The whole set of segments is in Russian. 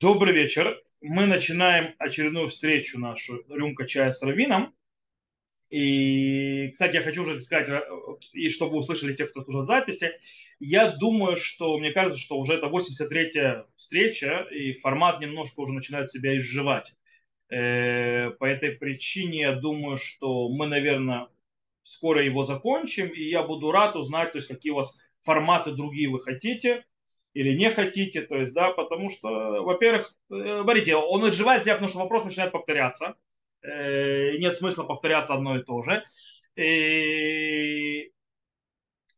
Добрый вечер. Мы начинаем очередную встречу нашу «Рюмка чая с Равином». И, кстати, я хочу уже сказать, э, и чтобы услышали те, кто слушает записи, я думаю, что, мне кажется, что уже это 83-я встреча, и формат немножко уже начинает себя изживать. Э, по этой причине я думаю, что мы, наверное, скоро его закончим, и я буду рад узнать, то есть какие у вас форматы другие вы хотите, или не хотите, то есть, да, потому что, во-первых, э, смотрите, он отживает себя, потому что вопрос начинает повторяться, э, нет смысла повторяться одно и то же, и,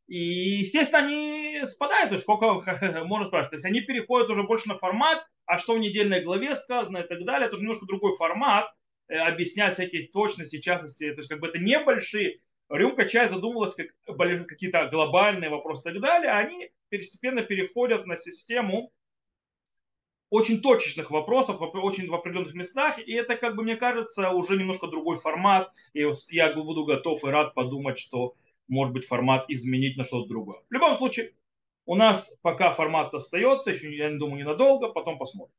и естественно, они спадают, то есть сколько можно спрашивать, то есть они переходят уже больше на формат, а что в недельной главе сказано и так далее, это уже немножко другой формат, э, объяснять всякие точности, частности, то есть как бы это небольшие рюмка чая задумывалась как какие-то глобальные вопросы и так далее, они постепенно переходят на систему очень точечных вопросов, очень в определенных местах, и это, как бы, мне кажется, уже немножко другой формат, и я буду готов и рад подумать, что может быть формат изменить на что-то другое. В любом случае, у нас пока формат остается, еще, я не думаю, ненадолго, потом посмотрим.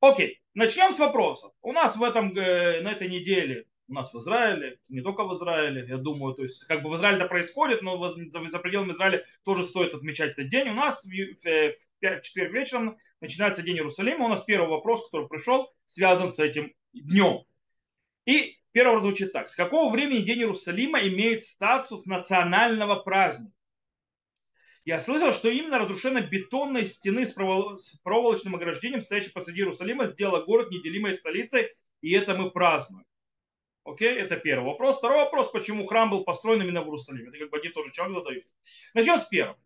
Окей, начнем с вопросов. У нас в этом, на этой неделе у нас в Израиле, не только в Израиле, я думаю, то есть как бы в Израиле это происходит, но за, пределами Израиля тоже стоит отмечать этот день. У нас в, в, в четверг вечером начинается День Иерусалима. У нас первый вопрос, который пришел, связан с этим днем. И первый звучит так. С какого времени День Иерусалима имеет статус национального праздника? Я слышал, что именно разрушение бетонной стены с проволочным ограждением, стоящей посреди Иерусалима, сделала город неделимой столицей, и это мы празднуем. Окей, это первый вопрос. Второй вопрос, почему храм был построен именно в Иерусалиме. Это как бы один тоже человек задает. Начнем с первого.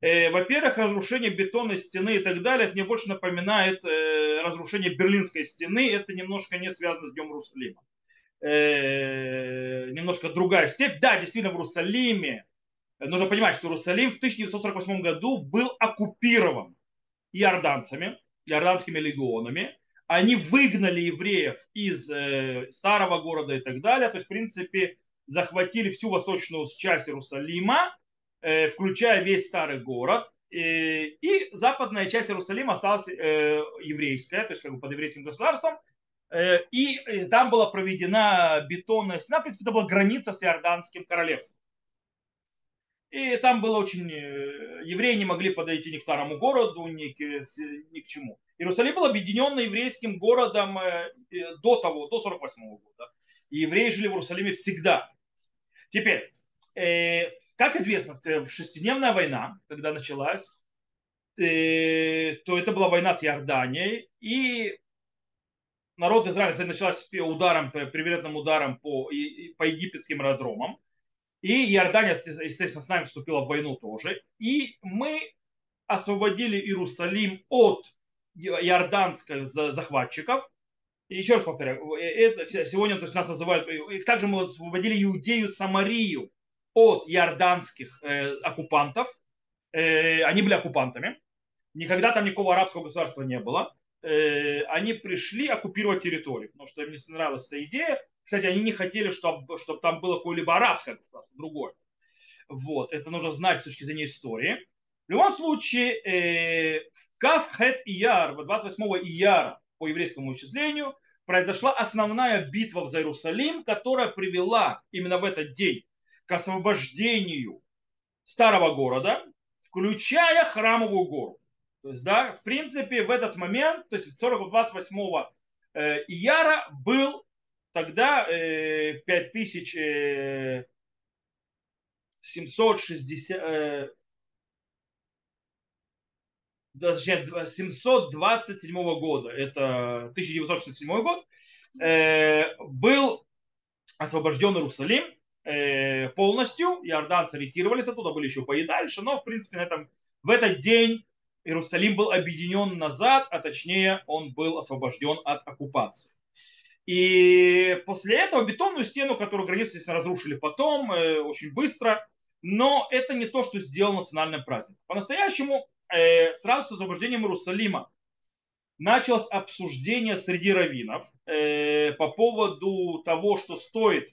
Э, во-первых, разрушение бетонной стены и так далее, это мне больше напоминает э, разрушение Берлинской стены. Это немножко не связано с Днем Иерусалима. Э, немножко другая степь. Да, действительно, в Иерусалиме. Нужно понимать, что Иерусалим в 1948 году был оккупирован иорданцами, иорданскими легионами они выгнали евреев из э, старого города и так далее. То есть, в принципе, захватили всю восточную часть Иерусалима, э, включая весь старый город. Э, и западная часть Иерусалима осталась э, еврейская, то есть как бы под еврейским государством. Э, и э, там была проведена бетонная стена, в принципе, это была граница с Иорданским королевством. И там было очень... Э, евреи не могли подойти ни к старому городу, ни к, ни к чему. Иерусалим был объединен еврейским городом э, э, до того, до 48 года. И евреи жили в Иерусалиме всегда. Теперь, как известно, шестидневная война, когда началась, то это была война с Иорданией, и народ Израиля началась ударом, привередным ударом по, по египетским аэродромам. И Иордания, естественно, с нами вступила в войну тоже. И мы освободили Иерусалим от иорданских захватчиков. И еще раз повторяю, э, это, сегодня то есть, нас называют, и также мы освободили Иудею Самарию от иорданских э, оккупантов. Э, они были оккупантами. Никогда там никакого арабского государства не было. Э, они пришли оккупировать территорию, потому что им не нравилась эта идея. Кстати, они не хотели, чтобы, чтобы там было какое-либо арабское государство, другое. Вот, это нужно знать с точки зрения истории. В любом случае, э, Кав Хет Ияр, 28 Ияра по еврейскому исчислению, произошла основная битва за Иерусалим, которая привела именно в этот день к освобождению старого города, включая храмовую гору. То есть, да, в принципе, в этот момент, то есть 40, 28 э, Ияра был тогда э, 5760, э, 727 года, это 1967 год, э, был освобожден Иерусалим э, полностью, иорданцы ретировались оттуда, были еще пои дальше, но в принципе на этом, в этот день Иерусалим был объединен назад, а точнее он был освобожден от оккупации. И после этого бетонную стену, которую границу, естественно, разрушили потом, э, очень быстро, но это не то, что сделал национальным праздником. По-настоящему, э, сразу с освобождением Иерусалима началось обсуждение среди раввинов э, по поводу того, что стоит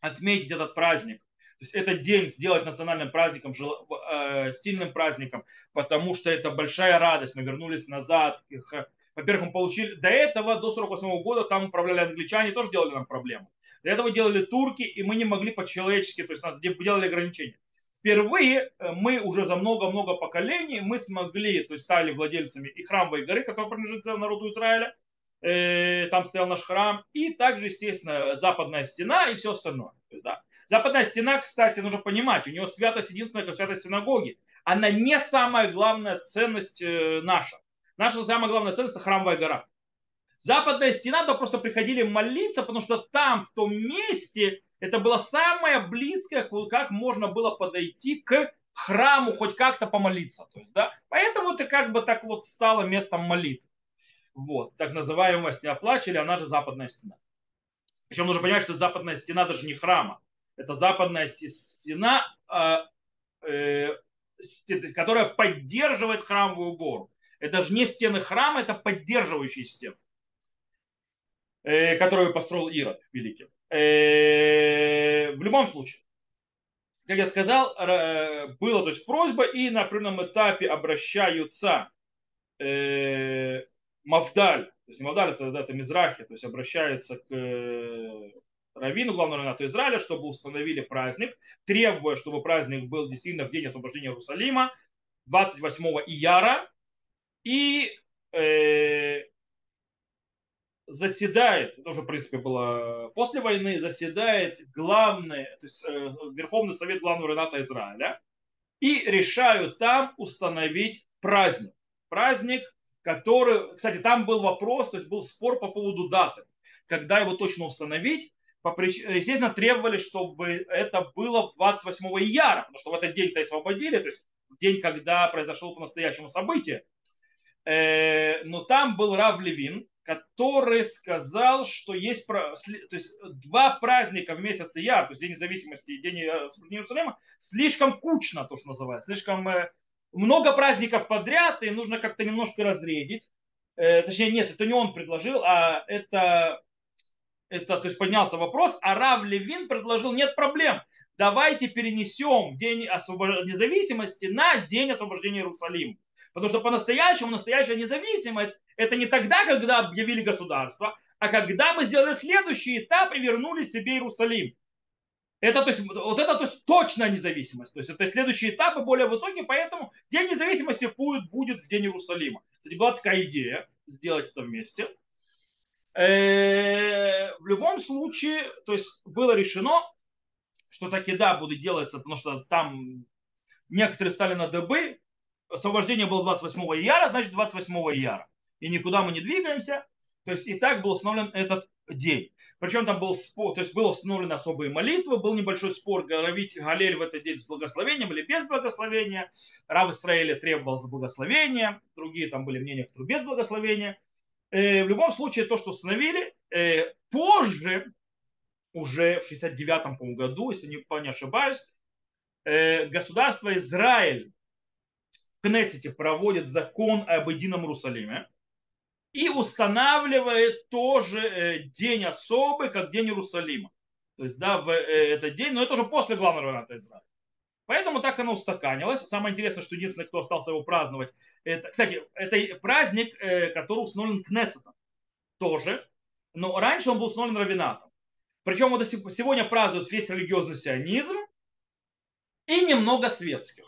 отметить этот праздник. То есть этот день сделать национальным праздником, сильным праздником, потому что это большая радость. Мы вернулись назад Во-первых, мы получили до этого, до 48 года, там управляли англичане, тоже делали нам проблему. До этого делали турки, и мы не могли по-человечески, то есть нас делали ограничения. Впервые э, мы уже за много-много поколений мы смогли, то есть стали владельцами и храмовой горы, которая принадлежит народу Израиля, э, там стоял наш храм, и также, естественно, западная стена и все остальное. да. Западная стена, кстати, нужно понимать, у нее святость единственная, как святость синагоги. Она не самая главная ценность э, наша. Наша самая главная ценность – это храмовая гора. Западная стена, то просто приходили молиться, потому что там, в том месте, это было самое близкое, как можно было подойти к храму, хоть как-то помолиться. То есть, да? Поэтому это как бы так вот стало местом молитвы. Вот, так называемая стена плача, или она же западная стена. Причем нужно понимать, что это западная стена даже не храма. Это западная стена, а, э, которая поддерживает храмовую гору. Это же не стены храма, это поддерживающие стены. Э, которую построил Ирод Великий. Э, в любом случае, как я сказал, была то есть просьба, и на определенном этапе обращаются э, Мавдаль, то есть не Мавдаль, это, это Мизрахи, то есть обращается к Равину, главному равнату Израиля, чтобы установили праздник, требуя, чтобы праздник был действительно в день освобождения Иерусалима, 28 ияра, и заседает, это уже, в принципе, было после войны, заседает главный, то есть э, Верховный Совет Главного Рената Израиля, и решают там установить праздник. Праздник, который, кстати, там был вопрос, то есть был спор по поводу даты, когда его точно установить. Естественно, требовали, чтобы это было 28 ияра, потому что в этот день-то освободили, то есть в день, когда произошло по-настоящему событие. Э, но там был Рав Левин, который сказал, что есть то есть, два праздника в месяц Яр, то есть День независимости и День Иерусалима, слишком кучно, то, что называется, слишком э, много праздников подряд, и нужно как-то немножко разредить. Э, точнее, нет, это не он предложил, а это, это то есть поднялся вопрос, а Рав Левин предложил, нет проблем, давайте перенесем День независимости на День освобождения Иерусалима. Потому что по-настоящему настоящая независимость это не тогда, когда объявили государство, а когда мы сделали следующий этап и вернули себе Иерусалим. Это, то есть, вот это то есть, точная независимость. То есть это следующий этап и более высокий, поэтому День независимости будет, будет в День Иерусалима. Кстати, была такая идея сделать это вместе. Э, в любом случае, то есть было решено, что таки да, будет делаться, потому что там некоторые стали на дыбы, освобождение было 28 ияра, значит 28 ияра. И никуда мы не двигаемся. То есть и так был установлен этот день. Причем там был спор, то есть было установлены особые молитвы, был небольшой спор, говорить Галель в этот день с благословением или без благословения. Рав Исраиля требовал за благословение, другие там были мнения, кто без благословения. Э, в любом случае, то, что установили, э, позже, уже в 69-м году, если не ошибаюсь, э, государство Израиль Кнессете проводит закон об едином Иерусалиме и устанавливает тоже э, день особый, как день Иерусалима. То есть, да, в э, этот день, но это уже после главного равната Израиля. Поэтому так оно устаканилось. Самое интересное, что единственный, кто остался его праздновать, это, кстати, это праздник, э, который установлен Кнессетом тоже, но раньше он был установлен Равинатом. Причем вот сегодня празднуют весь религиозный сионизм и немного светских.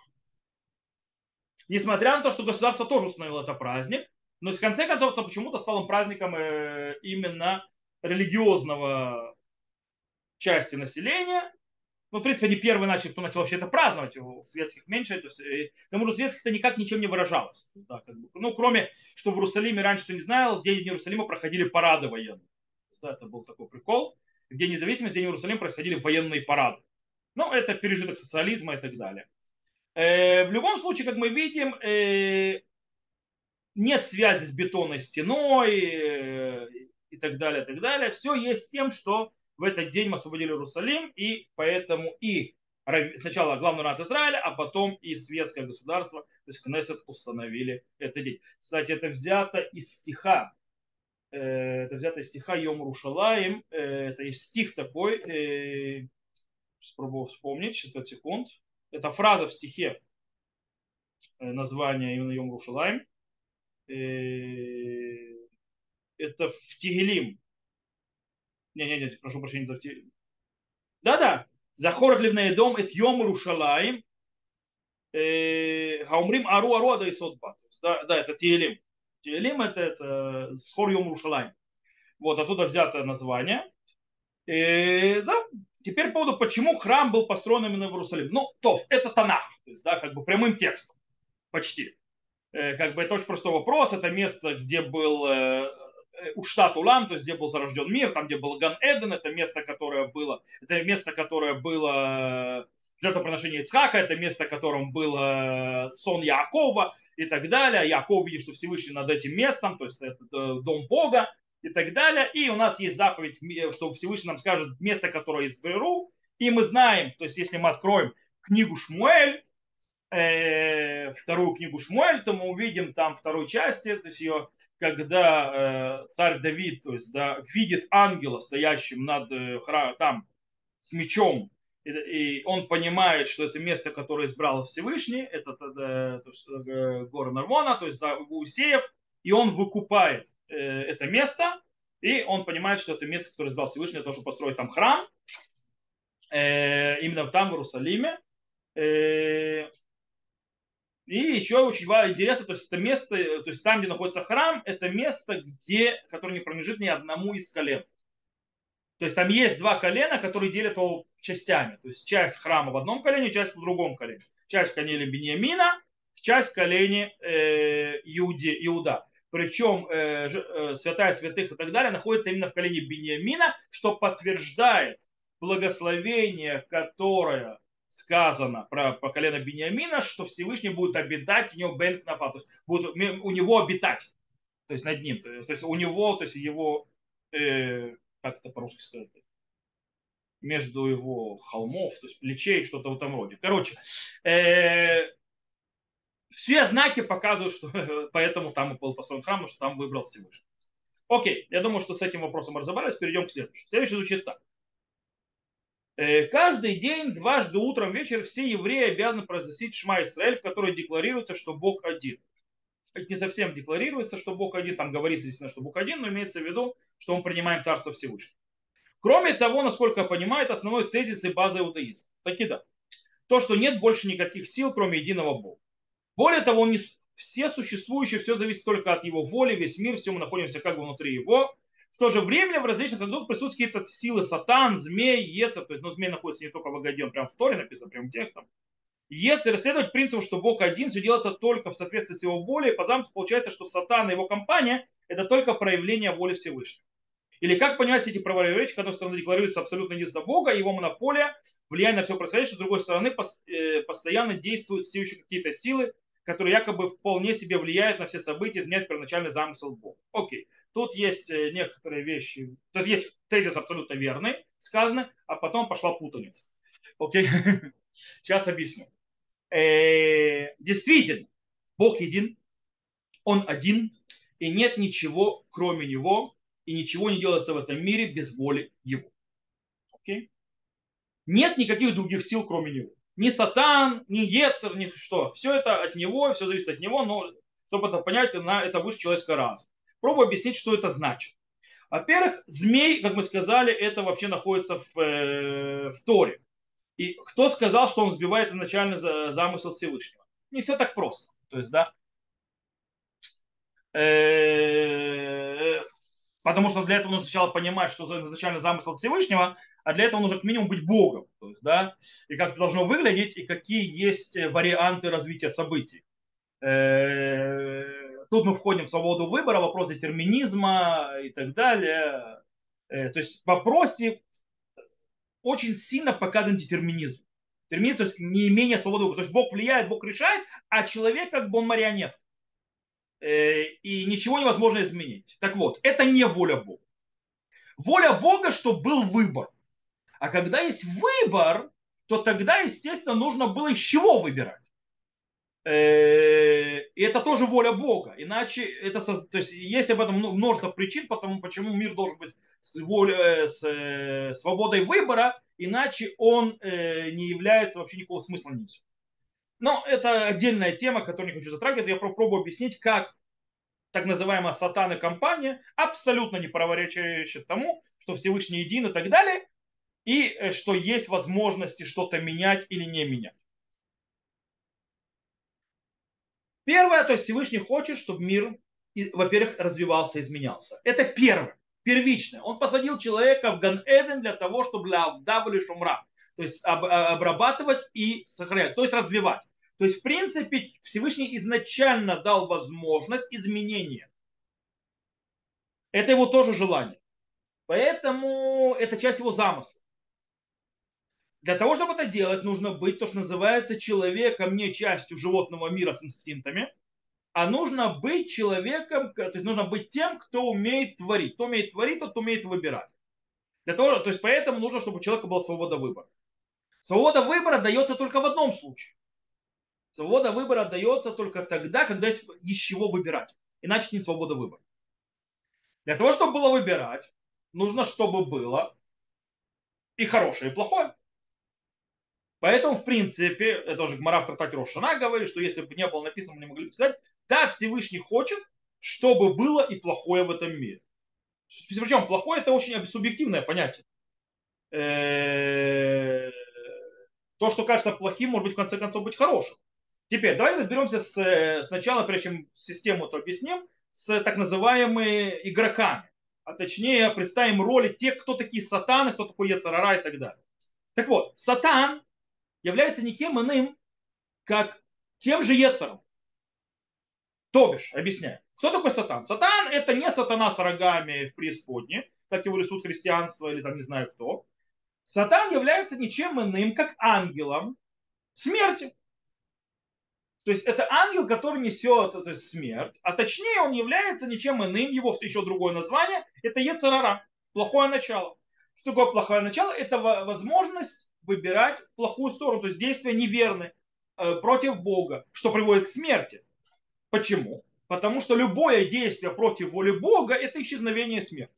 Несмотря на то, что государство тоже установило это праздник, но в конце концов это почему-то стало праздником э, именно религиозного части населения. Ну, в принципе, они первые начали, кто начал вообще это праздновать, у светских меньше. То есть, э, к тому же светских-то никак ничем не выражалось. Да, как бы. Ну, кроме, что в Иерусалиме раньше, кто не знал, день Иерусалима проходили парады военные. Да, это был такой прикол. В День независимости, в День Иерусалима происходили военные парады. Ну, это пережиток социализма и так далее. Э, в любом случае, как мы видим, э, нет связи с бетонной стеной э, и так далее, так далее. Все есть с тем, что в этот день мы освободили Иерусалим, и поэтому и сначала главный рад Израиля, а потом и светское государство, то есть Кнессет установили этот день. Кстати, это взято из стиха, это взято из стиха Йом Рушалаем, это есть стих такой, спробую вспомнить, 65 секунд. Это фраза в стихе э, названия именно Рушалайм. Э, это в Тигелим. Не-не-не, прошу прощения, это в Тигелим. Да-да. Захорот ливней дом, это йом Рушалаем. Хаумрим ару ару ада исотба. Да, да, это Тиелим. Тиелим это, это Схор йом Рушалаем. Вот оттуда взято название. И, да, теперь по поводу, почему храм был построен именно в Иерусалиме. Ну, то, это Танах, то есть, да, как бы прямым текстом, почти. Э, как бы это очень простой вопрос, это место, где был э, Уштат Улам, то есть где был зарожден мир, там, где был Ган Эден, это место, которое было, это место, которое было жертвоприношение Ицхака, это место, в котором был сон Якова и так далее. Яков видит, что Всевышний над этим местом, то есть это дом Бога и так далее. И у нас есть заповедь, что Всевышний нам скажет место, которое изберу. И мы знаем, то есть если мы откроем книгу Шмуэль, э, вторую книгу Шмуэль, то мы увидим там второй части, то есть ее, когда э, царь Давид, то есть, да, видит ангела, стоящим над э, там с мечом, и, и он понимает, что это место, которое избрал Всевышний, это э, то есть, э, гора Нармона, то есть да, Усеев, и он выкупает Э, это место, и он понимает, что это место, которое избрал Всевышний, для того, построить там храм, э, именно там, в Иерусалиме. Э, и еще очень интересно, то есть это место, то есть там, где находится храм, это место, где, которое не принадлежит ни одному из колен. То есть там есть два колена, которые делят его частями. То есть часть храма в одном колене, часть в другом колене. Часть в колене Бениамина, часть в колене э, Иуде, Иуда причем э, э, святая святых и так далее, находится именно в колене Бениамина, что подтверждает благословение, которое сказано про, про колено Бениамина, что Всевышний будет обитать у него Бен то есть будет у него обитать, то есть над ним, то есть, то есть у него, то есть его, э, как это по-русски сказать, между его холмов, то есть плечей, что-то в этом роде. Короче, э, все знаки показывают, что поэтому там был построен храм, что там выбрал Всевышний. Окей, я думаю, что с этим вопросом разобрались. Перейдем к следующему. Следующий звучит так. Э, каждый день, дважды утром, вечером все евреи обязаны произносить Шма Исраэль, в которой декларируется, что Бог один. Не совсем декларируется, что Бог один, там говорится, естественно, что Бог один, но имеется в виду, что он принимает Царство Всевышнего. Кроме того, насколько я понимаю, это основной тезис и база иудаизма. Таки да. То, что нет больше никаких сил, кроме единого Бога. Более того, он не, все существующие, все зависит только от его воли, весь мир, все мы находимся как бы внутри его. В то же время в различных родах присутствуют какие-то силы сатан, змей, ецер, то есть, ну, змей находится не только в Агаде, он прям в Торе написан, прям текстом. Ецер исследовать принципу, что Бог один, все делается только в соответствии с его волей, по замыслу получается, что сатан и его компания – это только проявление воли Всевышнего. Или как понимать эти противоречия, когда с одной стороны декларируется абсолютно единство Бога, его монополия, влияние на все происходящее, с другой стороны э, постоянно действуют все еще какие-то силы, который якобы вполне себе влияет на все события, изменяет первоначальный замысел Бога. Окей, тут есть э, некоторые вещи, тут есть тезис абсолютно верный, сказаны, а потом пошла путаница. Окей, сейчас объясню. Э, действительно, Бог един, Он один, и нет ничего кроме Него, и ничего не делается в этом мире без воли Его. Окей? Нет никаких других сил, кроме Него ни сатан, ни ецер, ни что. Все это от него, все зависит от него, но чтобы это понять, на это выше человеческого разума. Пробую объяснить, что это значит. Во-первых, змей, как мы сказали, это вообще находится в, э, в Торе. И кто сказал, что он сбивает изначально за замысел Всевышнего? Не все так просто. То есть, да, э, потому что для этого нужно сначала понимать, что изначально замысел Всевышнего, а для этого нужно как минимум быть Богом. То есть, да, и как это должно выглядеть, и какие есть э, варианты развития событий. Э, тут мы входим в свободу выбора, вопрос детерминизма и так далее. Э, то есть в вопросе очень сильно показан детерминизм. Детерминизм, то есть неимение свободы выбора. То есть Бог влияет, Бог решает, а человек как бы он марионет. И ничего невозможно изменить. Так вот, это не воля Бога. Воля Бога, чтобы был выбор. А когда есть выбор, то тогда, естественно, нужно было из чего выбирать. Э, и это тоже воля Бога. Иначе это, то есть есть об этом множество причин, потому, почему мир должен быть с, волей, э, с э, свободой выбора, иначе он не является вообще никакого смысла несет. Но это отдельная тема, которую не хочу затрагивать. Я попробую объяснить, как так называемая сатана компания, абсолютно не противоречащая тому, что Всевышний един и так далее, и э, что есть возможности что-то менять или не менять. Первое, то есть Всевышний хочет, чтобы мир, во-первых, развивался, изменялся. Это первое, первичное. Он посадил человека в Ган-Эден для того, чтобы для Авдавали Шумра, то есть а, обрабатывать и сохранять, то есть развивать. То есть, в принципе, Всевышний изначально дал возможность изменения. Это его тоже желание. Поэтому это часть его замысла. Для того, чтобы это делать, нужно быть то, что называется человеком, не частью животного мира с инстинктами, а нужно быть человеком, то есть нужно быть тем, кто умеет творить. Кто умеет творить, тот умеет выбирать. Для того, то есть поэтому нужно, чтобы у человека была свобода выбора. Свобода выбора дается только в одном случае. Свобода выбора дается только тогда, когда есть из чего выбирать. Иначе не свобода выбора. Для того, чтобы было выбирать, нужно, чтобы было и хорошее, и плохое. Поэтому, в принципе, это уже Гмара в трактате Рошана говорит, что если бы не было написано, мы не могли бы сказать, да, Всевышний хочет, чтобы было и плохое в этом мире. Причем плохое это очень субъективное понятие. То, что кажется плохим, может быть в конце концов быть хорошим. Теперь давайте разберемся с, э, сначала, прежде чем систему то объясним, с так называемыми игроками. А точнее, представим роли тех, кто такие сатаны, кто такой Яцарара и так далее. Так вот, сатан является никем иным, как тем же Ецером. То бишь, объясняю. Кто такой сатан? Сатан это не сатана с рогами в преисподне, как его рисует христианство или там не знаю кто. Сатан является ничем иным, как ангелом смерти. То есть это ангел, который несет то есть смерть, а точнее он является ничем иным, его еще другое название, это Ецарара, плохое начало. Что такое плохое начало? Это возможность выбирать плохую сторону, то есть действия неверны э, против Бога, что приводит к смерти. Почему? Потому что любое действие против воли Бога – это исчезновение смерти.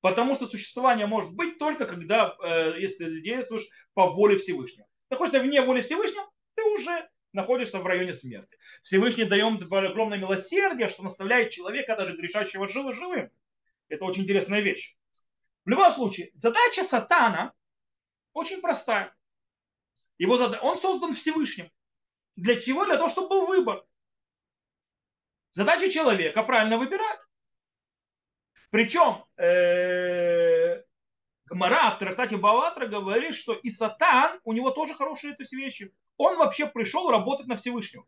Потому что существование может быть только когда, э, если ты действуешь по воле Всевышнего. Находишься вне воли Всевышнего, ты уже находишься в районе смерти. Всевышний даем огромное милосердие, что наставляет человека, даже грешащего живым, живым. Это очень интересная вещь. В любом случае, задача сатана очень простая. Его зада... Он создан Всевышним. Для чего? Для того, чтобы был выбор. Задача человека правильно выбирать. Причем э, Гмара в трактате Баватра говорит, что и Сатан, у него тоже хорошие то есть, вещи. Он вообще пришел работать на Всевышнего.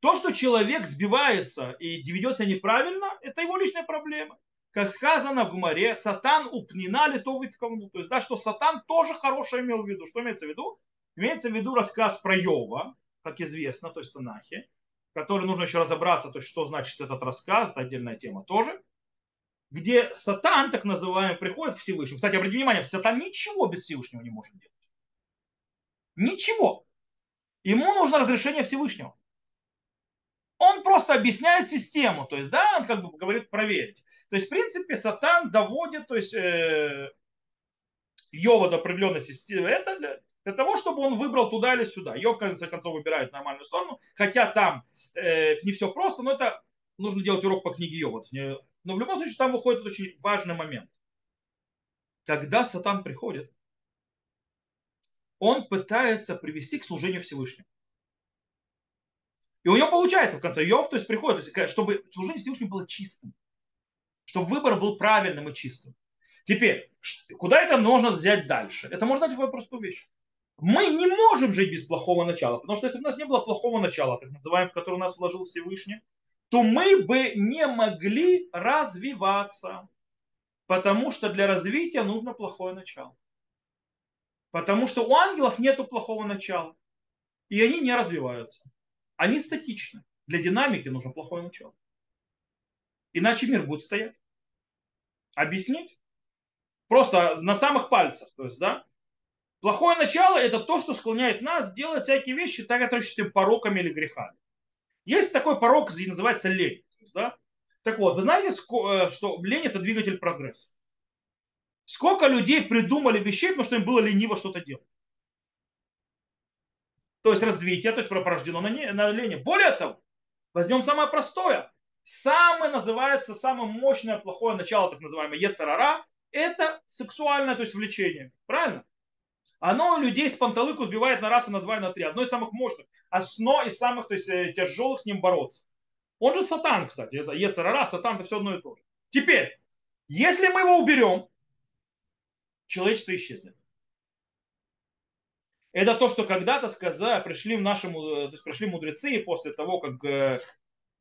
То, что человек сбивается и ведется неправильно, это его личная проблема. Как сказано в Гумаре, сатан упнинали то вытковну. То есть, да, что сатан тоже хорошее имел в виду. Что имеется в виду? Имеется в виду рассказ про Йова, как известно, то есть Танахе который нужно еще разобраться, то есть что значит этот рассказ, это отдельная тема тоже, где сатан, так называемый, приходит к Всевышнему. Кстати, обратите внимание, сатан ничего без Всевышнего не может делать. Ничего. Ему нужно разрешение Всевышнего. Он просто объясняет систему, то есть, да, он как бы говорит проверить. То есть, в принципе, сатан доводит, то есть, э, Йова до определенной системы. Это для, для того, чтобы он выбрал туда или сюда. Йов, в конце концов, выбирает нормальную сторону, хотя там э, не все просто, но это нужно делать урок по книге Йова. Но в любом случае там выходит очень важный момент. Когда Сатан приходит, он пытается привести к служению Всевышнему. И у него получается в конце. Йов, то есть приходит, чтобы служение Всевышнему было чистым. Чтобы выбор был правильным и чистым. Теперь, куда это можно взять дальше? Это можно дать такую простую вещь мы не можем жить без плохого начала, потому что если бы у нас не было плохого начала, так называемого, в которое у нас вложил Всевышний, то мы бы не могли развиваться, потому что для развития нужно плохое начало. Потому что у ангелов нет плохого начала, и они не развиваются. Они статичны. Для динамики нужно плохое начало. Иначе мир будет стоять. Объяснить? Просто на самых пальцах. То есть, да, Плохое начало – это то, что склоняет нас делать всякие вещи, так относящиеся пороками или грехами. Есть такой порок, называется лень. Да? Так вот, вы знаете, э, что лень – это двигатель прогресса. Сколько людей придумали вещей, потому что им было лениво что-то делать. То есть развитие, то есть порождено на, не, на лени. Более того, возьмем самое простое. Самое называется, самое мощное плохое начало, так называемое Ецарара, это сексуальное, то есть влечение. Правильно? Оно людей с панталыку сбивает на раз и на два и на три. Одно из самых мощных. Одно из самых то есть, э, тяжелых с ним бороться. Он же сатан, кстати. Это Ецарара, сатан, это все одно и то же. Теперь, если мы его уберем, человечество исчезнет. Это то, что когда-то сказали, пришли, в нашему, э, то есть пришли мудрецы после того, как э,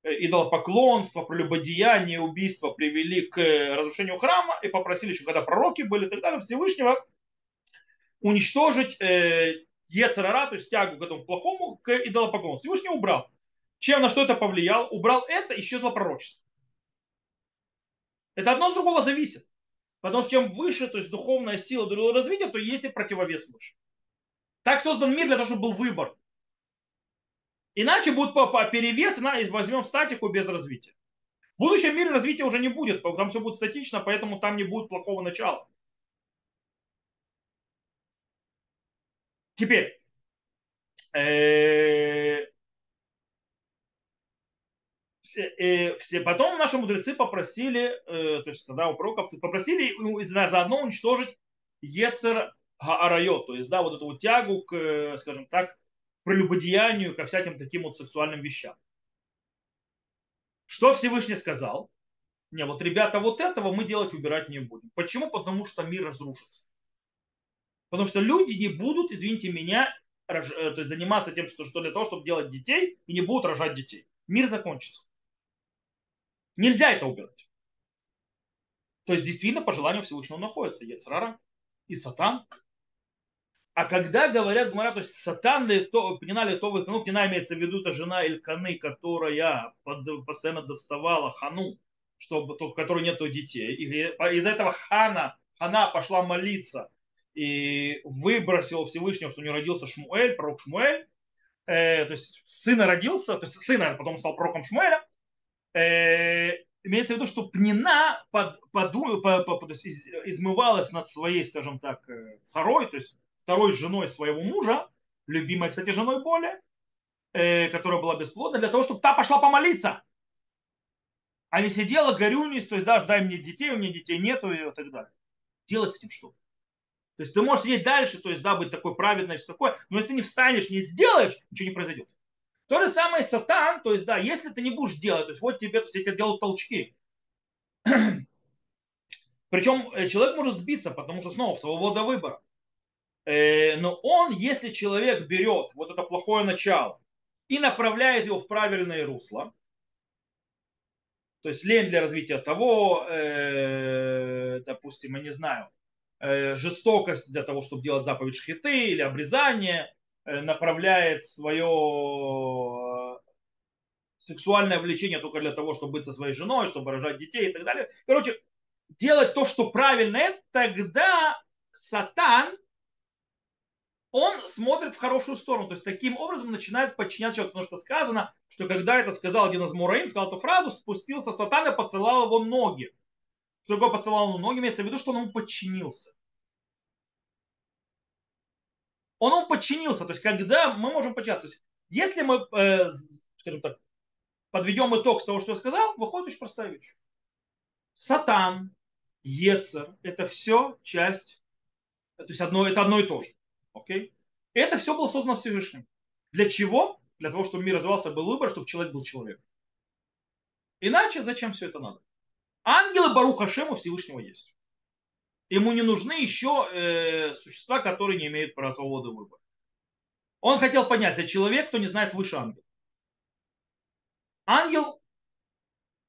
идолопоклонство, прелюбодеяние, убийство привели к разрушению храма и попросили еще, когда пророки были и так далее, Всевышнего уничтожить э, Ецерара, то есть тягу к этому плохому, к идолопоклонству. Всевышний убрал. Чем на что это повлиял? Убрал это, исчезло пророчество. Это одно с другого зависит. Потому что чем выше, то есть духовная сила другого развития, то есть и противовес выше. Так создан мир для того, чтобы был выбор. Иначе будет по, перевес, и возьмем статику без развития. В будущем мире развития уже не будет, там все будет статично, поэтому там не будет плохого начала. Теперь, э, все, э, все, потом наши мудрецы попросили, э, то есть тогда у пророков попросили заодно уничтожить Ецер Аарайот, то есть да, вот эту вот тягу к, скажем так, прелюбодеянию, ко всяким таким вот сексуальным вещам. Что Всевышний сказал? Не, вот ребята, вот этого мы делать убирать не будем. Почему? Потому что мир разрушится. Потому что люди не будут, извините меня, э, то есть заниматься тем, что, что для того, чтобы делать детей, и не будут рожать детей. Мир закончится. Нельзя это убирать. То есть действительно по желанию Всевышнего находится Ецрара и Сатан. А когда говорят Гмара, то есть Сатан ли то, пнина ли то ну, пнина имеется в виду, это жена Ильканы, которая под, постоянно доставала хану, чтобы, то, которой нету детей. И из-за этого хана, хана пошла молиться и выбросила Всевышнего, что у нее родился Шмуэль, пророк Шмуэль, э, то есть сына родился, то есть сына потом стал пророком Шмуэля, э, имеется в виду, что Пнина под, под, под, под, под, измывалась над своей, скажем так, э, царой, то есть второй женой своего мужа, любимой, кстати, женой более, э, которая была бесплодна, для того, чтобы та пошла помолиться. А не сидела горюнись, то есть даже дай мне детей, у меня детей нету и так далее. Делать с этим что? То есть ты можешь сидеть дальше, то есть да, быть такой праведный, все такое, но если ты не встанешь, не сделаешь, ничего не произойдет. То же самое сатан, то есть да, если ты не будешь делать, то есть вот тебе, то есть эти делают толчки. Причем э, человек может сбиться, потому что снова свобода выбора. Э, но он, если человек берет вот это плохое начало и направляет его в правильное русло, то есть лень для развития того, э, допустим, я не знаю, Э, жестокость для того, чтобы делать заповедь шхиты или обрезание, направляет свое сексуальное влечение только для того, чтобы быть со своей женой, чтобы рожать детей и так далее. Короче, делать то, что правильно, тогда сатан, он смотрит в хорошую сторону. То есть таким образом начинает подчинять человека. Потому что сказано, что когда это сказал один из Мураим, сказал эту фразу, спустился сатан и поцеловал его ноги что такое поцеловал ему ноги, имеется в виду, что он ему подчинился. Он ему подчинился. То есть, когда мы можем подчиняться. Есть, если мы, э, скажем так, подведем итог с того, что я сказал, выходит очень простая вещь. Сатан, Ецер, это все часть, то есть одно, это одно и то же. Окей? Это все было создано Всевышним. Для чего? Для того, чтобы мир развивался, был выбор, чтобы человек был человек. Иначе зачем все это надо? Ангелы Баруха Шему Всевышнего есть. Ему не нужны еще э, существа, которые не имеют права свободы выбора. Он хотел понять, я человек, кто не знает выше ангел. Ангел,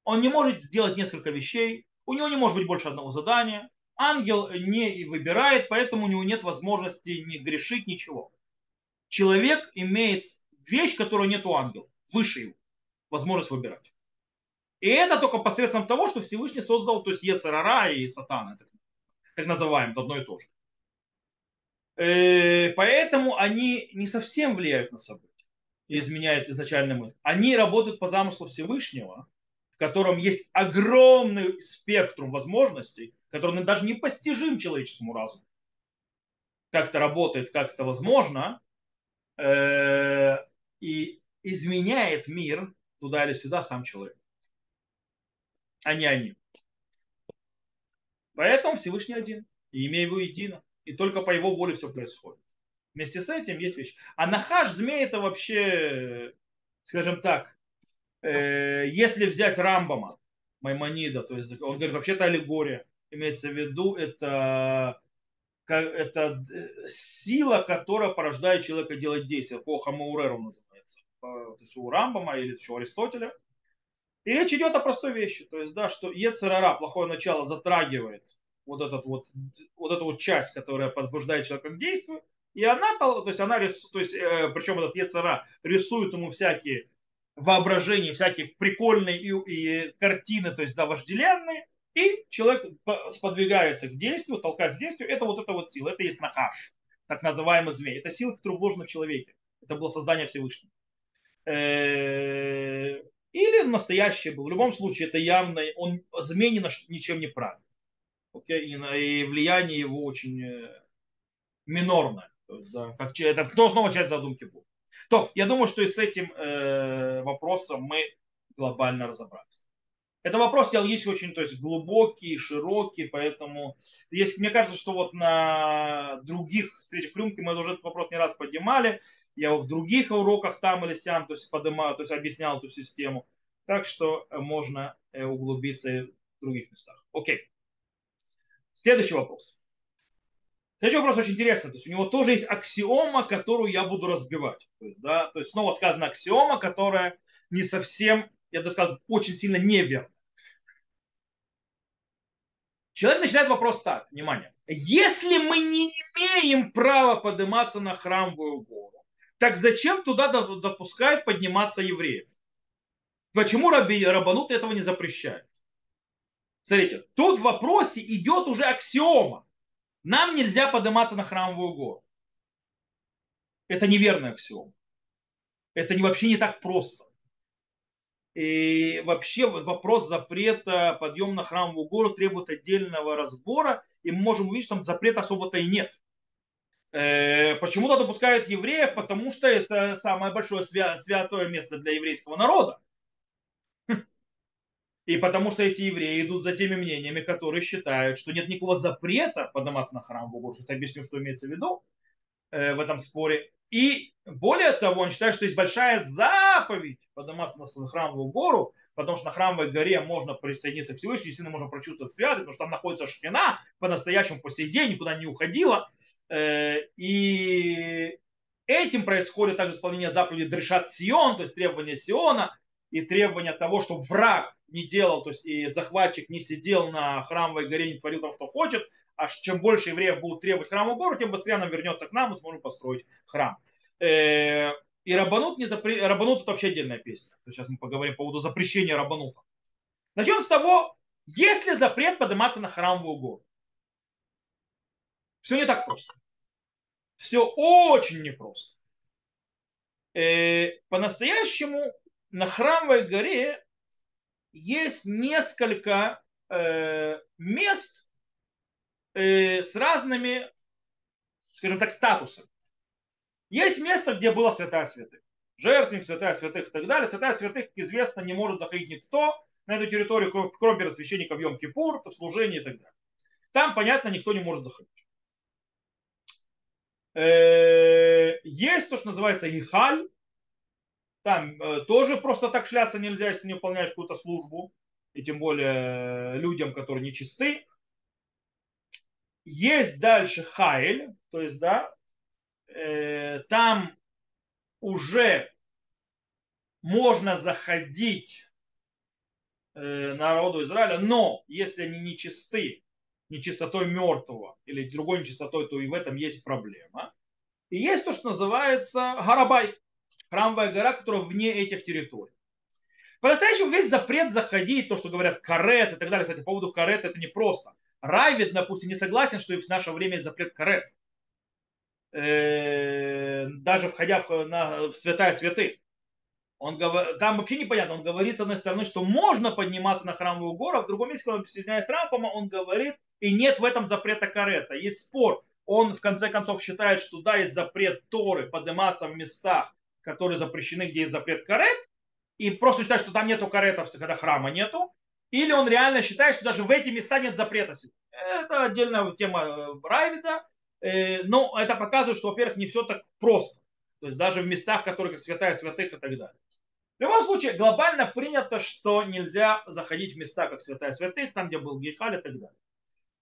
он не может сделать несколько вещей, у него не может быть больше одного задания. Ангел не выбирает, поэтому у него нет возможности не грешить, ничего. Человек имеет вещь, которую нет у ангела, выше его, возможность выбирать. И это только посредством того, что Всевышний создал, то есть Ецарара и Сатана, так, так называем, одно и то же. Э, поэтому они не совсем влияют на события и изменяют изначальный мысль. Они работают по замыслу Всевышнего, котором есть огромный спектрум возможностей, который даже не постижим человеческому разуму. Как это работает, как это возможно, э, и изменяет мир туда или сюда сам человек. а не они. Поэтому Всевышний один. И имя его едино. И только по его воле все происходит. Вместе с этим есть вещь. А нахаш змей это вообще, скажем так, если взять Рамбама, Маймонида, то есть он говорит, вообще это аллегория. Имеется в виду, это, это э, сила, которая порождает человека делать действия. По Хамауреру называется. То есть у Рамбама или еще у Аристотеля. И речь идет о простой вещи. То есть, да, что Ецерара, плохое начало, затрагивает вот, этот вот, вот эту вот часть, которая побуждает человека к действию. И она, то есть она, то есть, э, причем этот Ецера рисует ему всякие воображения, всякие прикольные и, и картины, то есть, да, вожделенные. И человек сподвигается к действию, толкается к действию. Это вот эта вот сила, это есть нахаш, так называемый змей. Это сила, которая вложена в человеке. Это было создание Всевышнего. Э, или настоящее был. В любом случае, это явно, он змей ничем не правит. И, влияние его очень э, минорное. То есть, да, как, это то снова часть задумки будет. То, я думаю, что и с этим э, вопросом мы глобально разобрались. Это вопрос есть очень то есть, глубокий, широкий, поэтому есть, мне кажется, что вот на других встречах рюмки мы уже этот вопрос не раз поднимали. Я в других уроках там или сям то есть, поднимал, то есть объяснял эту систему. Так что можно э, углубиться в других местах. Окей. Следующий вопрос. Следующий вопрос очень интересный. То есть у него тоже есть аксиома, которую я буду разбивать. То есть, да, то есть снова сказано аксиома, которая не совсем, я бы сказал, очень сильно неверна. Человек начинает вопрос так, внимание. Если мы не имеем права подниматься на храмовую гору, так зачем туда допускают подниматься евреев? Почему раби, Рабанут этого не запрещает? Смотрите, тут в вопросе идет уже аксиома. Нам нельзя подниматься на храмовую гору. Это неверный аксиом. Это не, вообще не так просто. И вообще вопрос запрета подъем на храмовую гору требует отдельного разбора, и мы можем увидеть, что там запрета особо-то и нет. Э, почему-то допускают евреев, потому что это самое большое святое место для еврейского народа. И потому что эти евреи идут за теми мнениями, которые считают, что нет никакого запрета подниматься на храм Богу. Сейчас объясню, что имеется в виду э, в этом споре. И более того, он считает, что есть большая заповедь подниматься на храмовую гору, потому что на храмовой горе можно присоединиться к Всевышнему, действительно можно прочувствовать святость, потому что там находится шхина по-настоящему по сей день, никуда не уходила. Э, и этим происходит также исполнение заповеди Дрешат Сион, то есть требования Сиона, и требования того, чтобы враг не делал, то есть и захватчик не сидел на храмовой горе, не творил того, что хочет, а чем больше евреев будут требовать храмовую гору, тем быстрее она вернется к нам, и сможем построить храм. Э, и Рабанут, не запре... Рабанут это вообще отдельная песня. Сейчас мы поговорим по поводу запрещения Рабанута. Начнем с того, есть ли запрет подниматься на храмовую гору. Все не так просто. Все очень непросто. Э, по-настоящему на храмовой горе есть несколько э, мест э, с разными, скажем так, статусами. Есть место, где была святая святых. Жертвенник, святая святых и так далее. Святая святых, как известно, не может заходить никто на эту территорию, кроме первосвященника в Йом-Кипур, в служении и так далее. Там, понятно, никто не может заходить. Э, есть то, что называется Ихаль, там э, тоже просто так шляться нельзя, если не выполняешь какую-то службу. И тем более э, людям, которые нечисты. Есть дальше Хайль, то есть, да, э, там уже можно заходить э, народу Израиля, но если они нечисты, нечистотой мертвого или другой нечистотой, то и в этом есть проблема. И есть то, что называется Гарабай храмовая гора, которая вне этих территорий. По-настоящему весь запрет заходить, то, что говорят карет и так далее. Кстати, по поводу карет это не просто. Райвид, допустим, не согласен, что и в наше время есть запрет карет. Э, даже входя в, на, в святая святых. Он говор... Там вообще непонятно. Он говорит, с одной стороны, что можно подниматься на храмовую гору, а в другом месте, когда он присоединяет Трампа, он говорит, и нет в этом запрета карета. Есть спор. Он, в конце концов, считает, что да, есть запрет Торы подниматься в местах, которые запрещены, где есть запрет карет, и просто считать, что там нету каретов, когда храма нету, или он реально считает, что даже в эти места нет запрета. Это отдельная тема Райвида, но это показывает, что, во-первых, не все так просто. То есть даже в местах, которые как святая святых и так далее. В любом случае, глобально принято, что нельзя заходить в места, как святая святых, там, где был Гейхаль и так далее.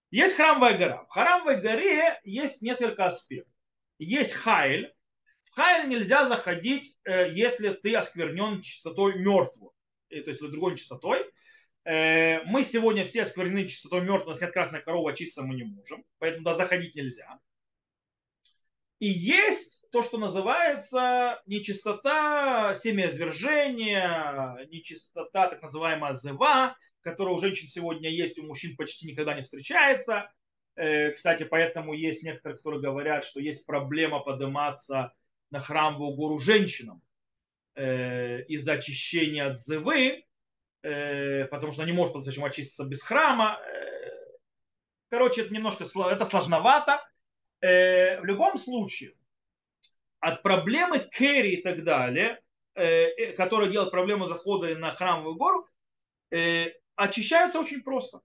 Есть храмовая гора. В храмовой горе есть несколько аспектов. Есть хайль. Хайль нельзя заходить, э, если ты осквернен чистотой мертвую, то есть другой чистотой. Э, мы сегодня все осквернены чистотой мертвой, у нас нет красной коровы, очиститься мы не можем, поэтому туда заходить нельзя. И есть то, что называется нечистота семяизвержения, нечистота так называемая зева, которая у женщин сегодня есть, у мужчин почти никогда не встречается. Э, кстати, поэтому есть некоторые, которые говорят, что есть проблема подниматься на храмовую гору женщинам э, из-за очищения от зывы, э, потому что она не может по-настоящему очиститься без храма. Короче, это немножко это сложновато. В любом случае, от проблемы Керри и так далее, которая делает проблему захода на храмовую гору, очищаются очень просто.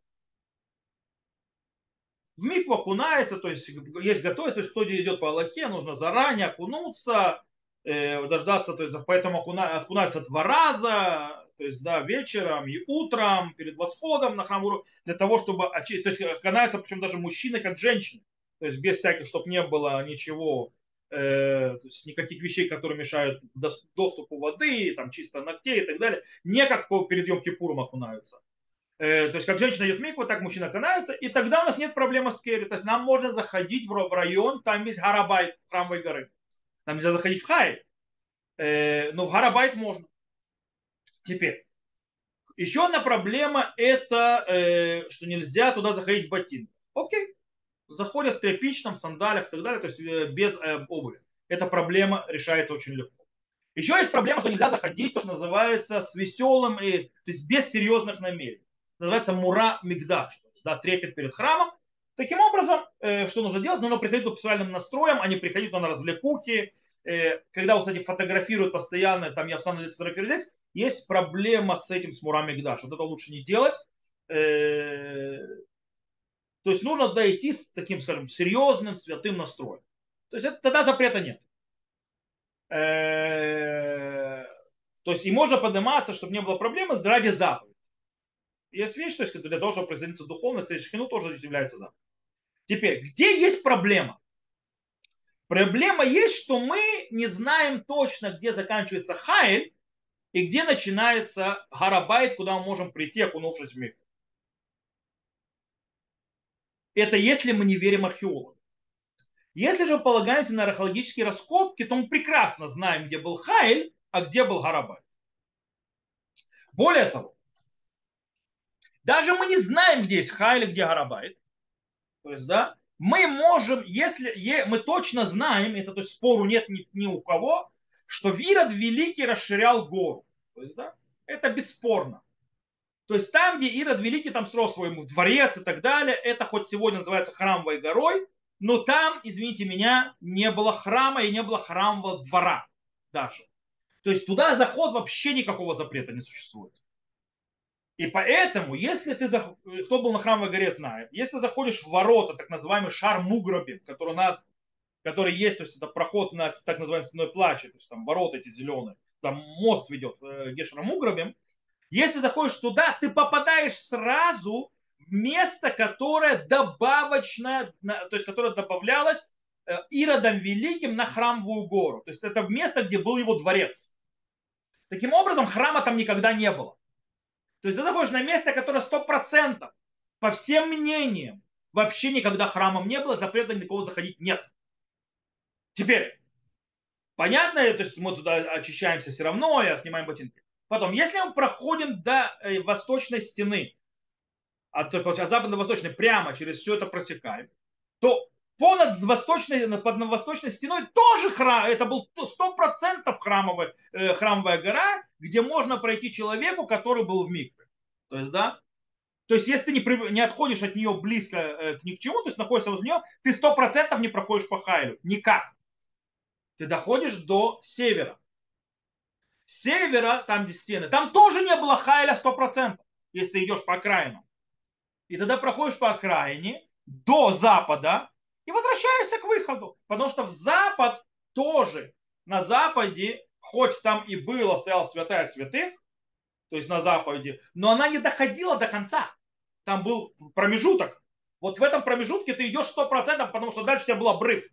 В микву окунается, то есть есть готовить, то есть кто идет по Аллахе, нужно заранее окунуться, э, дождаться, то есть поэтому окуна, окунаются два раза, то есть да, вечером и утром, перед восходом на храм для того, чтобы очистить, то есть окунаются причем даже мужчины, как женщины, то есть без всяких, чтобы не было ничего, э, то есть никаких вещей, которые мешают доступу воды, там чисто ногтей и так далее, не как перед Йом Кипуром окунаются. Э, то есть как женщина идет в микву, так мужчина канается, и тогда у нас нет проблемы с керри. То есть нам можно заходить в район, там есть Гарабайт, храмовой горы. Нам нельзя заходить в Хай, э, но в Гарабайт можно. Теперь, еще одна проблема это, э, что нельзя туда заходить в ботинках. Окей, заходят в тряпичном, сандалях и так далее, то есть без обуви. Эта проблема решается очень легко. Еще есть проблема, что нельзя заходить, то, что называется, с веселым, и, то есть без серьезных намерений называется мура мигдаш, да, трепет перед храмом. Таким образом, э, что нужно делать? Нужно приходить к специальным настроем, а не приходить на развлекухи. Э, когда, вот, кстати, фотографируют постоянно, там я сам здесь фотографирую здесь, есть проблема с этим, с мура мигдаш. Вот это лучше не делать. Э, то есть нужно дойти с таким, скажем, серьезным святым настроем. То есть это, тогда запрета нет. То есть и можно подниматься, чтобы не было проблемы, ради заповеди. Есть вещь, то есть для того, чтобы производиться духовность, шхину тоже является заповедь. Теперь, где есть проблема? Проблема есть, что мы не знаем точно, где заканчивается Хайль и где начинается Гарабайт, куда мы можем прийти, окунувшись в мир. Это если мы не верим археологам. Если же полагаемся на археологические раскопки, то мы прекрасно знаем, где был Хайль, а где был Гарабайт. Более того, даже мы не знаем, где есть Хайль, где Гарабайт. То есть, да, мы можем, если мы точно знаем, это то есть спору нет ни, ни у кого, что Вирод Великий расширял гору. То есть, да, это бесспорно. То есть там, где Ирод Великий там строил свой дворец и так далее, это хоть сегодня называется храмовой горой, но там, извините меня, не было храма и не было храмового двора даже. То есть туда заход вообще никакого запрета не существует. И поэтому, если ты, кто был на храмовой горе, знает, если ты заходишь в ворота, так называемый шар Мугробин, который, на, который есть, то есть это проход на так называемой стеной плача, то есть там ворота эти зеленые, там мост ведет э, Гешера Мугробин, если заходишь туда, ты попадаешь сразу в место, которое добавочно, то есть которое добавлялось э, Иродом Великим на храмовую гору. То есть это место, где был его дворец. Таким образом, храма там никогда не было. То есть ты заходишь на место, которое сто процентов, по всем мнениям, вообще никогда храмом не было, запрета никого заходить нет. Теперь, понятно, то есть мы туда очищаемся все равно, я снимаем ботинки. Потом, если мы проходим до э, восточной стены, от, от западной до восточной, прямо через все это просекаем, то понад восточной, под восточной стеной тоже храм, это был сто процентов храмовая, э, храмовая гора, где можно пройти человеку, который был в микве. То есть, да, то есть, если ты не, не отходишь от нее близко э, к ни к чему, то есть находишься возле нее, ты сто процентов не проходишь по Хайлю. Никак. Ты доходишь до севера. С севера, там где стены, там тоже не было Хайля сто процентов. если ты идешь по окраинам. И тогда проходишь по окраине до запада и возвращаешься к выходу. Потому что в запад тоже, на западе, хоть там и было, стояла святая святых, то есть на западе, но она не доходила до конца. Там был промежуток. Вот в этом промежутке ты идешь 100%, потому что дальше у тебя был обрыв.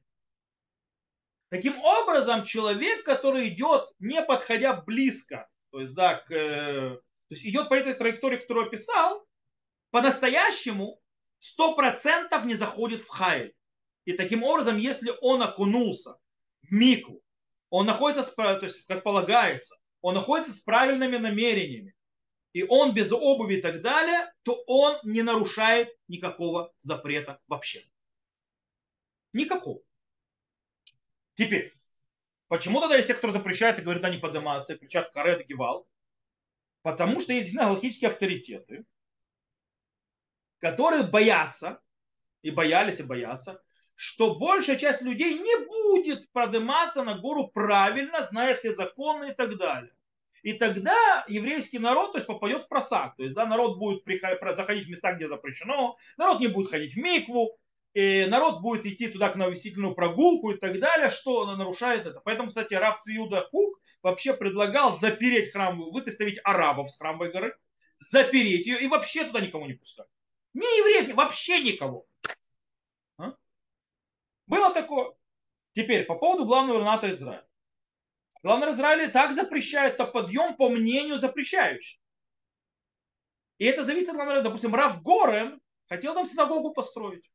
Таким образом, человек, который идет, не подходя близко, то есть, да, к, э, то есть идет по этой траектории, которую описал, по-настоящему 100% не заходит в хайль. И таким образом, если он окунулся в мику, он находится, то есть, как полагается, он находится с правильными намерениями, и он без обуви и так далее, то он не нарушает никакого запрета вообще. Никакого. Теперь, почему тогда есть те, кто запрещает и говорят, да, не подниматься, и кричат карет, гивал? Потому что есть галактические авторитеты, которые боятся, и боялись, и боятся, что большая часть людей не будет подниматься на гору правильно, зная все законы и так далее. И тогда еврейский народ то есть, попадет в просак. То есть да, народ будет заходить в места, где запрещено, народ не будет ходить в микву, и народ будет идти туда к навесительную прогулку и так далее, что нарушает это. Поэтому, кстати, Рав Циюда Кук вообще предлагал запереть храм, выставить арабов с храмовой горы, запереть ее и вообще туда никого не пускать. Ни евреев, вообще никого. Было такое. Теперь по поводу главного Рената Израиля. Главный Израиля так запрещает то подъем по мнению запрещающих. И это зависит от главного Допустим, Рав Горен хотел там синагогу построить.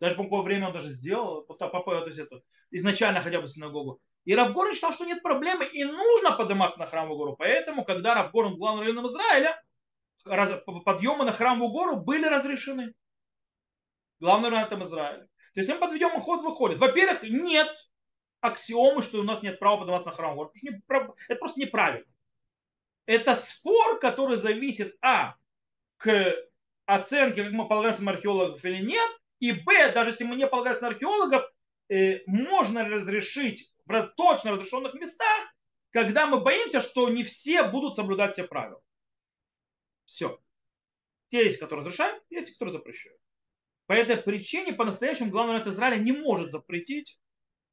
Даже по какое время он даже сделал, то есть это, изначально хотя бы синагогу. И Равгорн считал, что нет проблемы и нужно подниматься на храмовую гору. Поэтому, когда Равгорн главным районом Израиля, подъемы на храмовую гору были разрешены. Главным районом Израиля. То есть мы подведем ход выходит. Во-первых, нет аксиомы, что у нас нет права подниматься на храмовую гору. Это просто неправильно. Это спор, который зависит, а, к оценке, как мы полагаемся археологов или нет, и б, даже если мы не полагаемся на археологов, э, можно разрешить в точно разрешенных местах, когда мы боимся, что не все будут соблюдать все правила. Все. Те есть, которые разрешают, есть, которые запрещают. По этой причине по-настоящему главный от Израиля не может запретить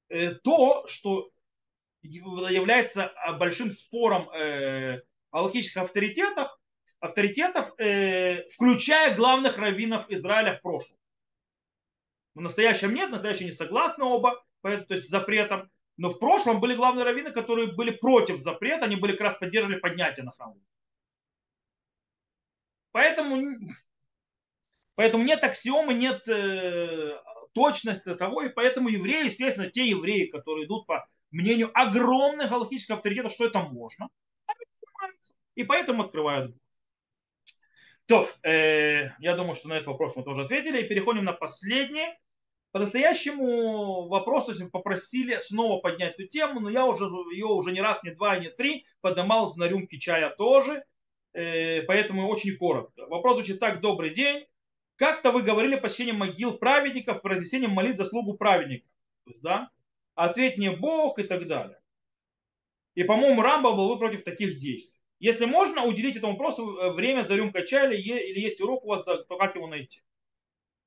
э, то, что является а, большим спором э, о логических авторитетах, авторитетов, э, включая главных раввинов Израиля в прошлом. В настоящем нет, в настоящем не согласны оба, то есть запретом. Но в прошлом были главные раввины, которые были против запрета, они были как раз поддерживали поднятие на храм. Поэтому, поэтому нет аксиомы, нет э, точности того, и поэтому евреи, естественно, те евреи, которые идут по мнению огромных галактических авторитетов, что это можно, и поэтому открывают то, э, я думаю, что на этот вопрос мы тоже ответили. И переходим на последний. По-настоящему вопрос, то есть попросили снова поднять эту тему, но я уже ее уже не раз, не два, не три поднимал на рюмке чая тоже, э, поэтому очень коротко. Вопрос звучит так, добрый день. Как-то вы говорили посещение могил праведников, произнесением молит заслугу праведника. То есть, да? Ответь не Бог и так далее. И, по-моему, Рамба был вы против таких действий. Если можно уделить этому вопросу э, время за рюмкой чая или есть урок у вас, то как его найти?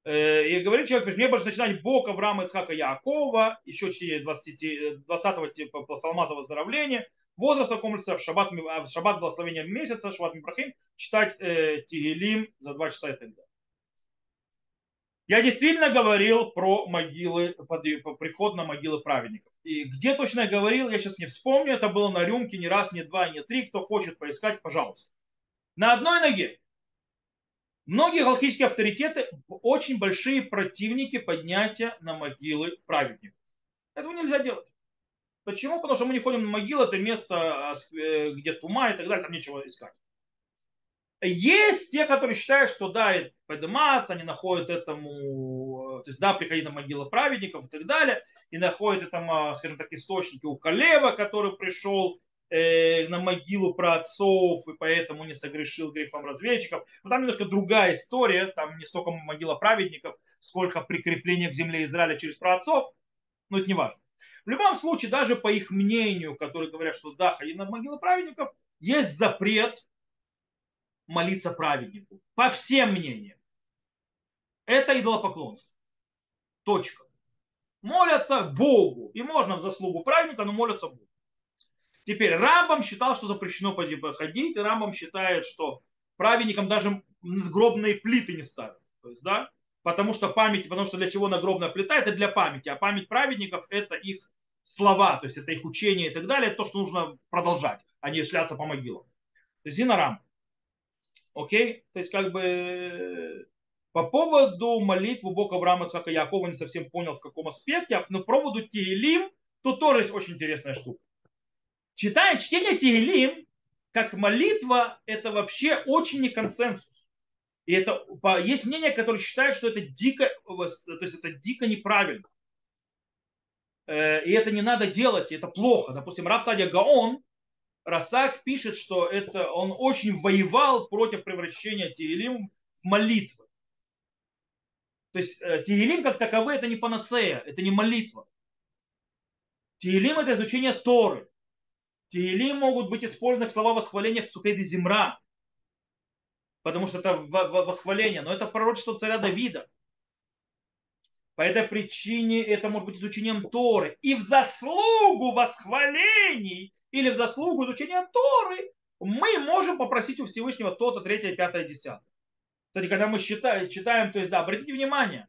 Э, и говорит человек, мне больше начинать Бога, Авраама, Ицхака, Якова, еще 20, 20 типа псалма за выздоровление, возраст в шаббат, в шаббат благословения месяца, шаббат Мибрахим, читать э, Тигелим за два часа и так далее. Я действительно говорил про могилы, приход на могилы праведников. И где точно я говорил, я сейчас не вспомню, это было на рюмке не раз, не два, не три. Кто хочет поискать, пожалуйста. На одной ноге Многие галактические авторитеты очень большие противники поднятия на могилы праведников. Этого нельзя делать. Почему? Потому что мы не ходим на могилы, это место, э, где тума и так далее, там нечего искать. Есть те, которые считают, что да, подниматься, они находят этому, то есть да, приходить на могилы праведников и так далее, и находят там, а, скажем так, источники у Калева, который пришел э, на могилу про отцов, и поэтому не согрешил грехом разведчиков. Но там немножко другая история, там не столько могила праведников, сколько прикрепление к земле Израиля через праотцов, но это не важно. В любом случае, даже по их мнению, которые говорят, что да, ходить на могилы праведников, есть запрет молиться праведнику. По всем мнениям. Это идолопоклонство. Точка. Молятся Богу. И можно в заслугу праведника, но молятся Богу. Теперь Рамбам считал, что запрещено ходить. Рамбам считает, что праведникам даже надгробные плиты не ставят. То есть, да, потому что память, потому что для чего нагробная плита, это для памяти, а память праведников это их слова, то есть это их учение и так далее, это то, что нужно продолжать, а не шляться по могилам. То есть Зинарам. Окей? То есть как бы по поводу молитвы Бога Авраама, Ицхака, Якова не совсем понял в каком аспекте, но по поводу Тиелим, тут тоже есть очень интересная штука. Читая чтение Тиелим, как молитва, это вообще очень не консенсус. И это есть мнение, которое считает, что это дико, то есть это дико неправильно. Э, и это не надо делать, это плохо. Допустим, Раф Садия Гаон, Расак пишет, что это он очень воевал против превращения Тиелим в молитвы. То есть э, Тиелим как таковые это не панацея, это не молитва. Тиелим это изучение Торы. Тиелим могут быть использованы слова восхваления Псукейды Земра. Потому что это восхваление. Но это пророчество царя Давида. По этой причине это может быть изучением Торы. И в заслугу восхвалений или в заслугу изучения Торы мы можем попросить у Всевышнего то-то, третье, пятое, десятое. Кстати, когда мы считаем, читаем, то есть, да, обратите внимание,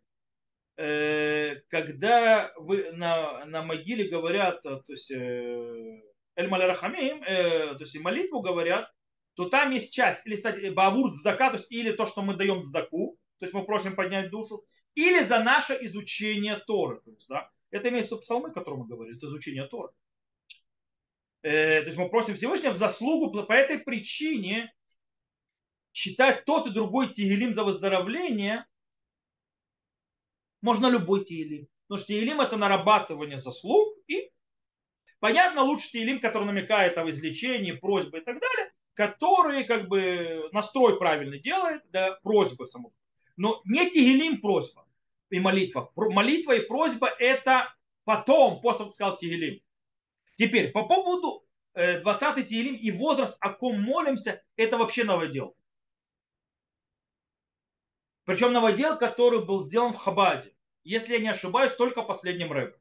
э, когда вы на, на могиле говорят, то есть, э, Эль Малярахамим, э, то есть, молитву говорят, то там есть часть, или, кстати, Бавур Цдака, то есть, или то, что мы даем Цдаку, то есть, мы просим поднять душу, или за наше изучение Торы. То есть, да, это имеется в псалмы, о котором мы говорили, это изучение Торы. Э, то есть мы просим Всевышнего в заслугу по этой причине читать тот и другой Тигелим за выздоровление можно любой Тигелим. Потому что Тигелим это нарабатывание заслуг и понятно лучше Тигелим, который намекает о излечении, просьбы и так далее, который как бы настрой правильно делает, да, просьбы саму. Но не Тигелим просьба и молитва. Молитва и просьба это потом, после сказал Тигелим. Теперь, по поводу 20-й э, Тигелим и возраст, о ком молимся, это вообще новодел. Причем новодел, который был сделан в Хабаде. Если я не ошибаюсь, только последним рэпом.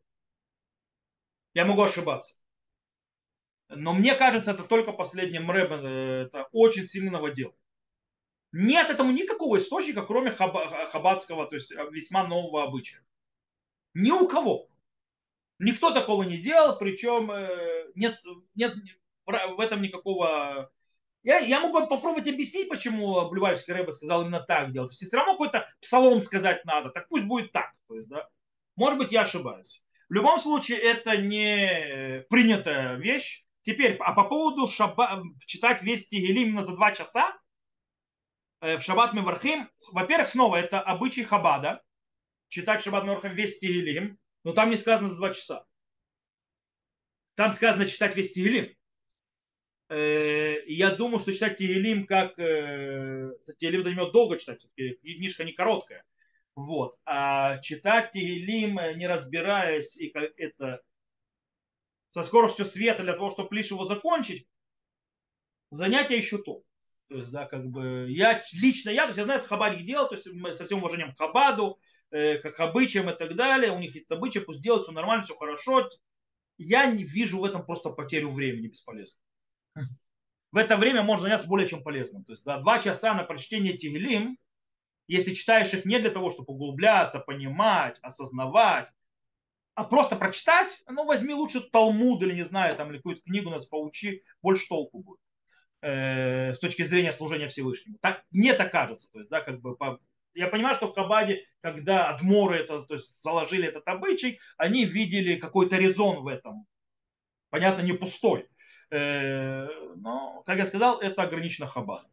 Я могу ошибаться. Но мне кажется, это только последним рэпом. Э, это очень сильный новодел. Нет этому никакого источника, кроме хабадского, то есть э, весьма нового обычая. Ни у кого. Никто такого не делал, причем э, нет, нет в этом никакого... Я, я могу попробовать объяснить, почему Блювальский Рэбе сказал именно так делать. То есть, все равно какой-то псалом сказать надо, так пусть будет так. То есть, да? Может быть, я ошибаюсь. В любом случае, это не принятая вещь. Теперь, а по поводу шаба, читать весь Тигелим именно за два часа, Э, в Шаббат Мевархим, во-первых, снова это обычай Хабада, читать Шаббат Мевархим весь Тигелим, но там не сказано за два часа. Там сказано читать весь Тигелим. Э, я думаю, что читать Тигелим как... Э, Тигелим займет долго читать, книжка не короткая. Вот. А читать Тигелим, не разбираясь, и как это со скоростью света для того, чтобы лишь его закончить, занятие еще то. То есть, да, как бы я лично я, то есть я знаю, это хабарик делал, то есть со всем уважением к хабаду, э, как обычаям и так далее, у них это обычаи, пусть делают, все нормально, все хорошо. Я не вижу в этом просто потерю времени бесполезно. В это время можно заняться более чем полезным. То есть, да, два часа на прочтение Тигелим, если читаешь их не для того, чтобы углубляться, понимать, осознавать, а просто прочитать, ну возьми лучше Талмуд или не знаю, там или какую-то книгу нас поучи, больше толку будет. Э, с точки зрения служения Всевышнему. Так, мне так кажется. То есть, да, как бы, по, я понимаю, что в Хабаде, когда адморы это, то есть, заложили этот обычай, они видели какой-то резон в этом. Понятно, не пустой. Э, но, как я сказал, это ограничено Хабадом.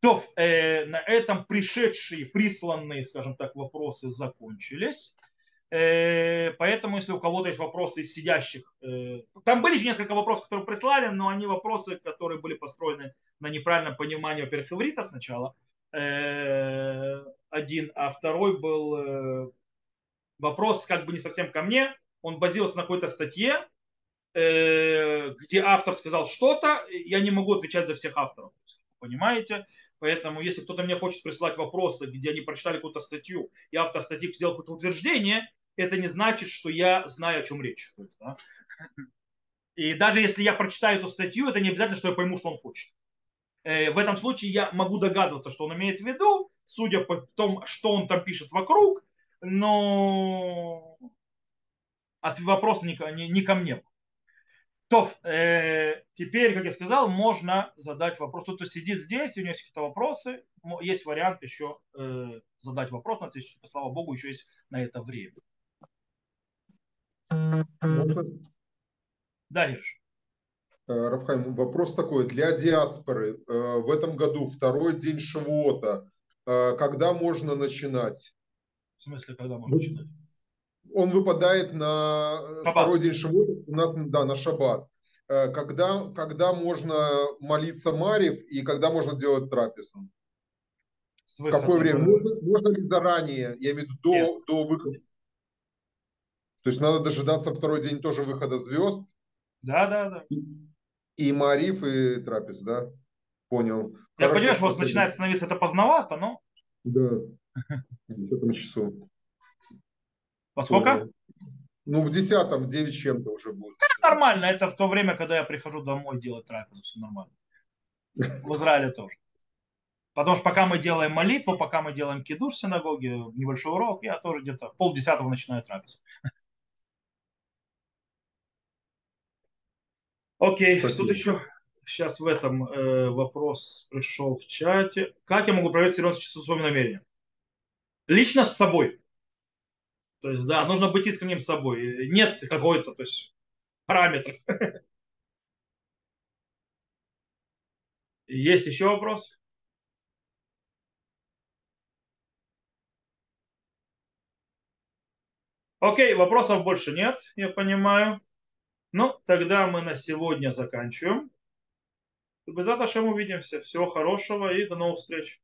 То э, на этом пришедшие, присланные, скажем так, вопросы закончились. Э, поэтому, если у кого-то есть вопросы из сидящих, э, там были еще несколько вопросов, которые прислали, но они вопросы, которые были построены на неправильном понимании, во-первых, иврита сначала, э, один, а второй был вопрос как бы не совсем ко мне, он базировался на какой-то статье, где автор сказал что-то, я не могу отвечать за всех авторов. понимаете? Поэтому, если кто-то мне хочет присылать вопросы, где они прочитали какую-то статью, и автор статьи сделал какое-то утверждение, это не значит, что я знаю, о чем речь. И даже если я прочитаю эту статью, это не обязательно, что я пойму, что он хочет. Э, в этом случае я могу догадываться, что он имеет в виду, судя по тому, что он там пишет вокруг, но от вопроса не, не, не ко мне. То, э, теперь, как я сказал, можно задать вопрос. Кто-то сидит здесь, у него есть какие-то вопросы, есть вариант еще э, задать вопрос, на слава богу, еще есть на это время. Да, Ирш. Э, Рафхайм, вопрос такой. Для диаспоры э, в этом году второй день Шавуота. Э, когда можно начинать? В смысле, когда можно начинать? Он выпадает на шаббат. второй день Шавуота, у нас, да, на Шаббат. Когда, когда можно молиться Марив и когда можно делать трапезу? В какое время? Можно, можно ли заранее? Я имею в виду до, до выхода. То есть надо дожидаться второй день тоже выхода звезд? Да, да, да. И Мариф, и Трапез, да? Понял. Я Хорошо, понимаешь, вот начинает становиться это поздновато, но... Да. В этом часу. Во сколько? Ну, в десятом, в девять чем-то уже будет. Это нормально, это в то время, когда я прихожу домой делать трапезу, все нормально. В Израиле тоже. Потому что пока мы делаем молитву, пока мы делаем кидуш в синагоге, небольшой урок, я тоже где-то полдесятого начинаю трапезу. Окей, Спасибо. тут еще сейчас в этом э, вопрос пришел в чате. Как я могу проверить серьезность чувства своим намерением? Лично с собой. То есть, да, нужно быть искренним с собой. Нет какой-то, то есть, параметров. Есть еще вопрос? Окей, вопросов больше нет, я понимаю. Ну, тогда мы на сегодня заканчиваем. Без увидимся. Всего хорошего и до новых встреч.